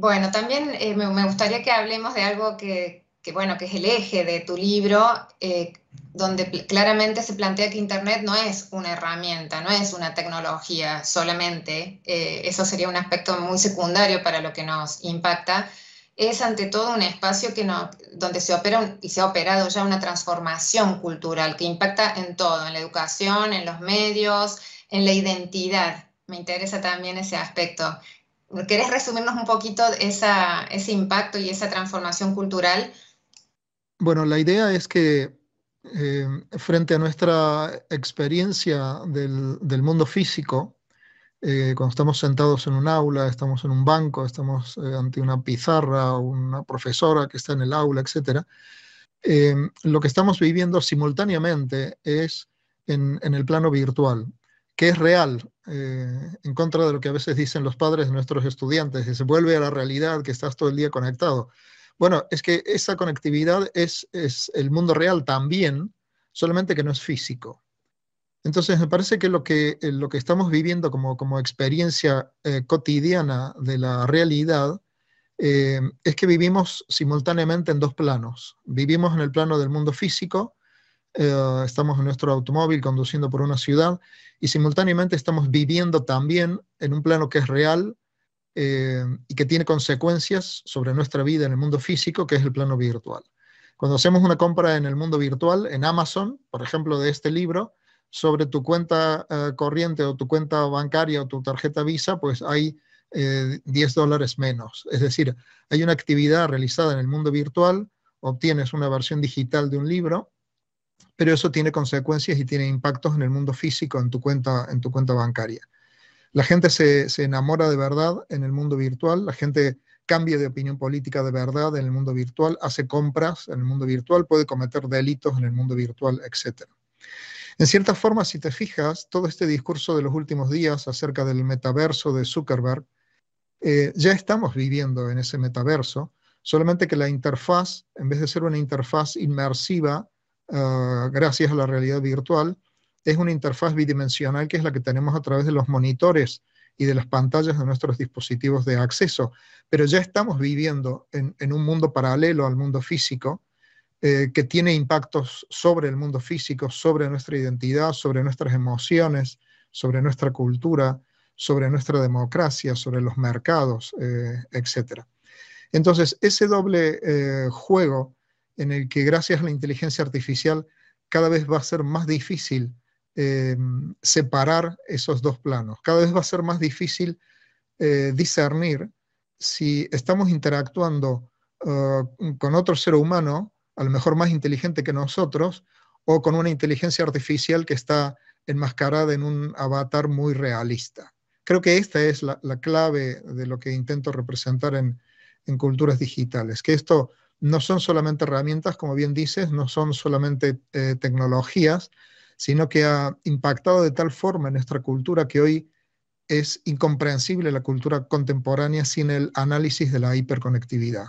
Bueno, también eh, me, gustaría que hablemos de algo que, bueno, que es el eje de tu libro, eh, donde claramente se plantea que Internet no es una herramienta, no es una tecnología solamente, eh, eso sería un aspecto muy secundario para lo que nos impacta, es ante todo un espacio que no, donde se opera y se ha operado ya una transformación cultural que impacta en todo, en la educación, en los medios, en la identidad. Me interesa también ese aspecto. ¿Querés resumirnos un poquito ese impacto y esa transformación cultural? Bueno, la idea es que eh, frente a nuestra experiencia del, mundo físico, eh, cuando estamos sentados en un aula, estamos en un banco, estamos eh, ante una pizarra, una profesora que está en el aula, etc., lo que estamos viviendo simultáneamente es en el plano virtual, que es real, en contra de lo que a veces dicen los padres de nuestros estudiantes, que se vuelve a la realidad, que estás todo el día conectado. Bueno, es que esa conectividad es, el mundo real también, solamente que no es físico. Entonces, me parece que lo que, eh, lo que estamos viviendo como, como experiencia eh, cotidiana de la realidad eh, es que vivimos simultáneamente en dos planos. Vivimos en el plano del mundo físico, estamos en nuestro automóvil conduciendo por una ciudad y simultáneamente estamos viviendo también en un plano que es real, eh, y que tiene consecuencias sobre nuestra vida en el mundo físico, que es el plano virtual. Cuando hacemos una compra en el mundo virtual, en Amazon, por ejemplo, de este libro, sobre tu cuenta eh, corriente o tu cuenta bancaria o tu tarjeta Visa, pues hay 10 eh, dólares menos. Es decir, hay una actividad realizada en el mundo virtual, obtienes una versión digital de un libro, pero eso tiene consecuencias y tiene impactos en el mundo físico, en tu cuenta, en tu cuenta bancaria. La gente se, enamora de verdad en el mundo virtual, la gente cambia de opinión política de verdad en el mundo virtual, hace compras en el mundo virtual, puede cometer delitos en el mundo virtual, etc. En cierta forma, si te fijas, todo este discurso de los últimos días acerca del metaverso de Zuckerberg, eh, ya estamos viviendo en ese metaverso, solamente que la interfaz, en vez de ser una interfaz inmersiva, ah, gracias a la realidad virtual, es una interfaz bidimensional que es la que tenemos a través de los monitores y de las pantallas de nuestros dispositivos de acceso, pero ya estamos viviendo en, un mundo paralelo al mundo físico eh, que tiene impactos sobre el mundo físico, sobre nuestra identidad, sobre nuestras emociones, sobre nuestra cultura, sobre nuestra democracia, sobre los mercados, eh, etc. Entonces, ese doble eh, juego en el que gracias a la inteligencia artificial cada vez va a ser más difícil eh, separar esos dos planos. Cada vez va a ser más difícil eh, discernir si estamos interactuando uh, con otro ser humano, a lo mejor más inteligente que nosotros, o con una inteligencia artificial que está enmascarada en un avatar muy realista. Creo que esta es la, clave de lo que intento representar en, culturas digitales, que esto no son solamente herramientas, como bien dices, no son solamente eh, tecnologías, sino que ha impactado de tal forma en nuestra cultura que hoy es incomprensible la cultura contemporánea sin el análisis de la hiperconectividad.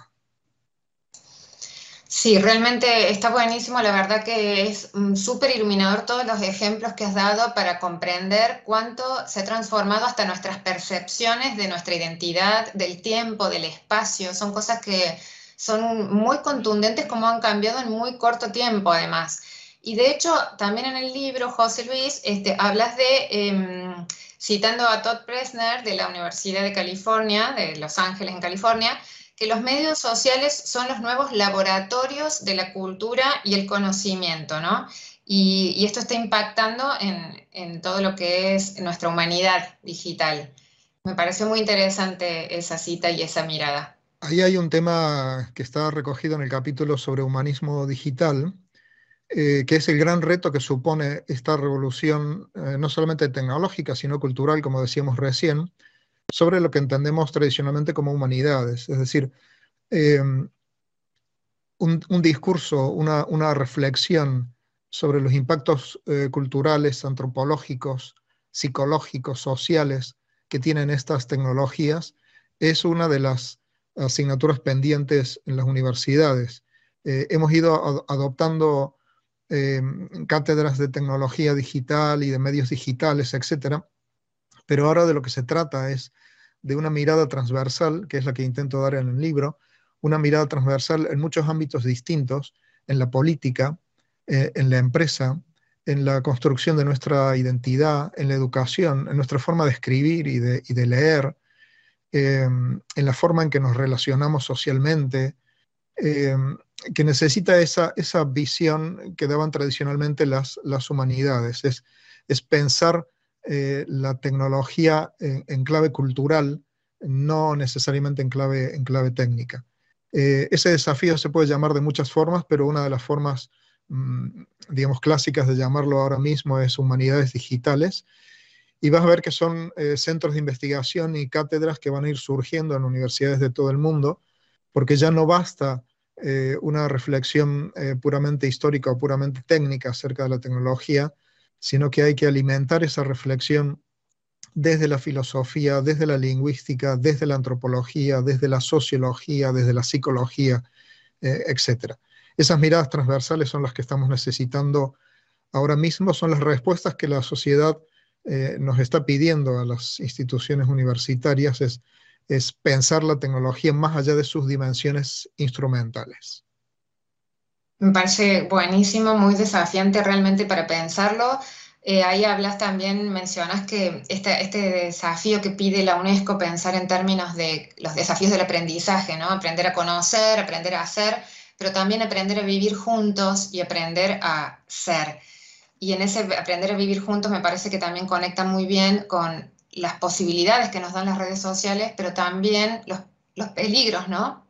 Sí, realmente está buenísimo. La verdad que es mm, súper iluminador todos los ejemplos que has dado para comprender cuánto se ha transformado hasta nuestras percepciones de nuestra identidad, del tiempo, del espacio. Son cosas que son muy contundentes como han cambiado en muy corto tiempo además. Y de hecho, también en el libro, José Luis, este, hablas de, em, citando a Todd Presner de la Universidad de California, de Los Ángeles en California, que los medios sociales son los nuevos laboratorios de la cultura y el conocimiento, ¿no? Y, esto está impactando en, en, todo lo que es nuestra humanidad digital. Me pareció muy interesante esa cita y esa mirada. Ahí hay un tema que está recogido en el capítulo sobre humanismo digital, eh, que es el gran reto que supone esta revolución, eh, no solamente tecnológica, sino cultural, como decíamos recién, sobre lo que entendemos tradicionalmente como humanidades. Es decir, em, un, discurso, una, reflexión sobre los impactos eh, culturales, antropológicos, psicológicos, sociales que tienen estas tecnologías, es una de las asignaturas pendientes en las universidades. hemos ido adoptando Em, cátedras de tecnología digital y de medios digitales, etcétera. Pero ahora de lo que se trata es de una mirada transversal, que es la que intento dar en el libro, una mirada transversal en muchos ámbitos distintos, en la política, eh, en la empresa, en la construcción de nuestra identidad, en la educación, en nuestra forma de escribir y de, leer, em, en la forma en que nos relacionamos socialmente, em, que necesita esa, esa visión que daban tradicionalmente las, las humanidades, es, es pensar eh, la tecnología en, clave cultural, no necesariamente en clave, en clave técnica. Eh, ese desafío se puede llamar de muchas formas, pero una de las formas, mm, digamos, clásicas de llamarlo ahora mismo es humanidades digitales. Y vas a ver que son eh, centros de investigación y cátedras que van a ir surgiendo en universidades de todo el mundo, porque ya no basta una reflexión puramente histórica o puramente técnica acerca de la tecnología, sino que hay que alimentar esa reflexión desde la filosofía, desde la lingüística, desde la antropología, desde la sociología, desde la psicología, eh, etc. Esas miradas transversales son las que estamos necesitando ahora mismo, son las respuestas que la sociedad eh, nos está pidiendo a las instituciones universitarias, es, es pensar la tecnología más allá de sus dimensiones instrumentales. Me parece buenísimo, muy desafiante realmente para pensarlo. Eh, ahí hablas también, mencionas que este, este, desafío que pide la UNESCO, pensar en términos de los desafíos del aprendizaje, ¿no? Aprender a conocer, aprender a hacer, pero también aprender a vivir juntos y aprender a ser. Y en ese aprender a vivir juntos me parece que también conecta muy bien con las posibilidades que nos dan las redes sociales, pero también los, los peligros, ¿no?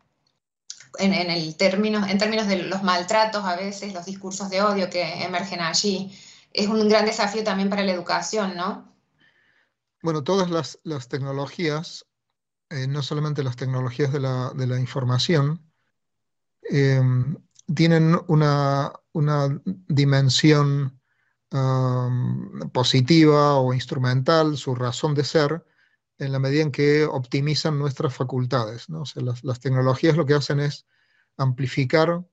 en, el término, en términos de los maltratos a veces, los discursos de odio que emergen allí. Es un gran desafío también para la educación, ¿no? Bueno, todas las, tecnologías, eh, no solamente las tecnologías de la, de la información, em, tienen una, una dimensión positiva o instrumental, su razón de ser, en la medida en que optimizan nuestras facultades. ¿no? las, tecnologías lo que hacen es amplificar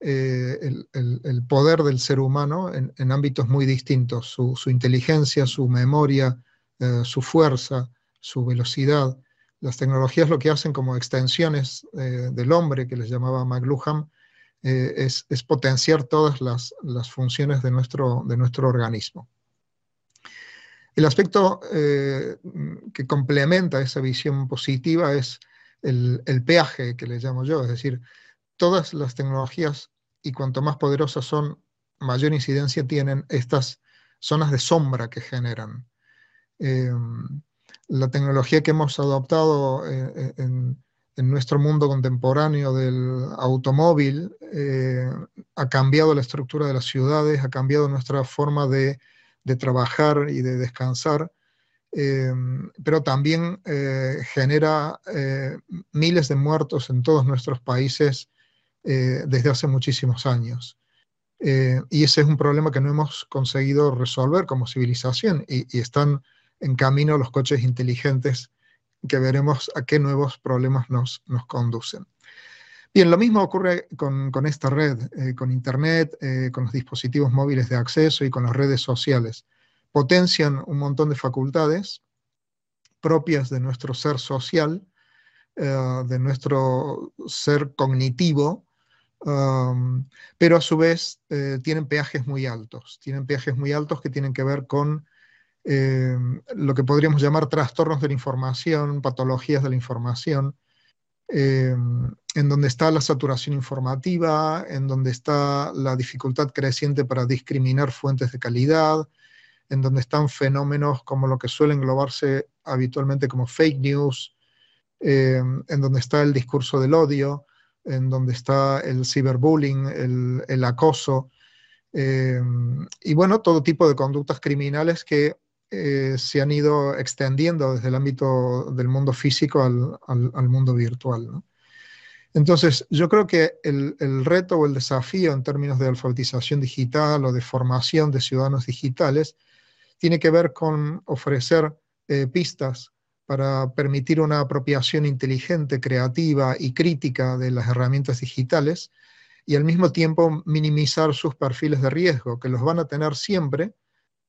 eh, el, poder del ser humano en, ámbitos muy distintos, su, inteligencia, su memoria, eh, su fuerza, su velocidad. Las tecnologías lo que hacen como extensiones eh, del hombre, que les llamaba McLuhan, es, es, potenciar todas las, las funciones de nuestro, de nuestro organismo. El aspecto eh, que complementa esa visión positiva es el, peaje que le llamo yo, es decir, todas las tecnologías y cuanto más poderosas son, mayor incidencia tienen estas zonas de sombra que generan. Em, la tecnología que hemos adoptado eh, en, nuestro mundo contemporáneo del automóvil eh, ha cambiado la estructura de las ciudades, ha cambiado nuestra forma de trabajar y de descansar, eh, pero también eh, genera miles de muertos en todos nuestros países desde hace muchísimos años. y ese es un problema que no hemos conseguido resolver como civilización y, están en camino los coches inteligentes que veremos a qué nuevos problemas nos, nos conducen. Bien, lo mismo ocurre con, esta red, eh, con Internet, eh, con los dispositivos móviles de acceso y con las redes sociales. Potencian un montón de facultades propias de nuestro ser social, eh, de nuestro ser cognitivo, um, pero a su vez tienen peajes muy altos. Tienen peajes muy altos que tienen que ver con lo que podríamos llamar trastornos de la información, patologías de la información, Em, en donde está la saturación informativa, en donde está la dificultad creciente para discriminar fuentes de calidad, en donde están fenómenos como lo que suele englobarse habitualmente como fake news, em, en donde está el discurso del odio, en donde está el ciberbullying, el, acoso, em, y bueno, todo tipo de conductas criminales que eh, se han ido extendiendo desde el ámbito del mundo físico al, mundo virtual. Entonces, yo creo que el, reto o el desafío en términos de alfabetización digital o de formación de ciudadanos digitales tiene que ver con ofrecer eh, pistas para permitir una apropiación inteligente, creativa y crítica de las herramientas digitales y al mismo tiempo minimizar sus perfiles de riesgo, que los van a tener siempre,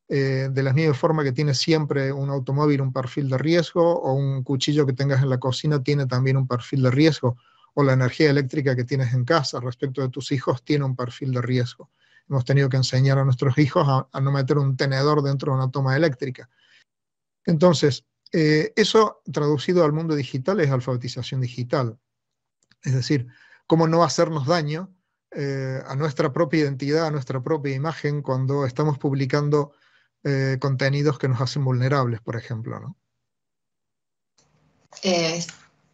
eh, de la misma forma que tiene siempre un automóvil un perfil de riesgo o un cuchillo que tengas en la cocina tiene también un perfil de riesgo o la energía eléctrica que tienes en casa respecto de tus hijos tiene un perfil de riesgo. Hemos tenido que enseñar a nuestros hijos a, no meter un tenedor dentro de una toma eléctrica. Entonces, eh, eso traducido al mundo digital es alfabetización digital. Es decir, cómo no hacernos daño eh, a nuestra propia identidad, a nuestra propia imagen cuando estamos publicando eh, contenidos que nos hacen vulnerables, por ejemplo, ¿no? Eh,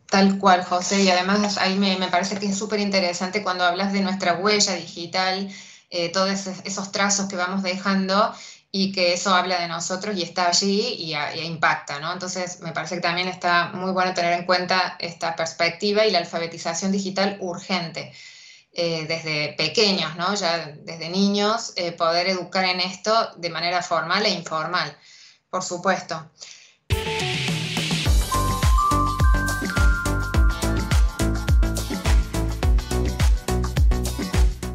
tal cual, José, y además ahí me, parece que es súper interesante cuando hablas de nuestra huella digital, eh, todos esos, trazos que vamos dejando y que eso habla de nosotros y está allí y, y, impacta, ¿no? Entonces, me parece que también está muy bueno tener en cuenta esta perspectiva y la alfabetización digital urgente. Eh, desde pequeños, ¿no? ya desde niños, eh, poder educar en esto de manera formal e informal, por supuesto.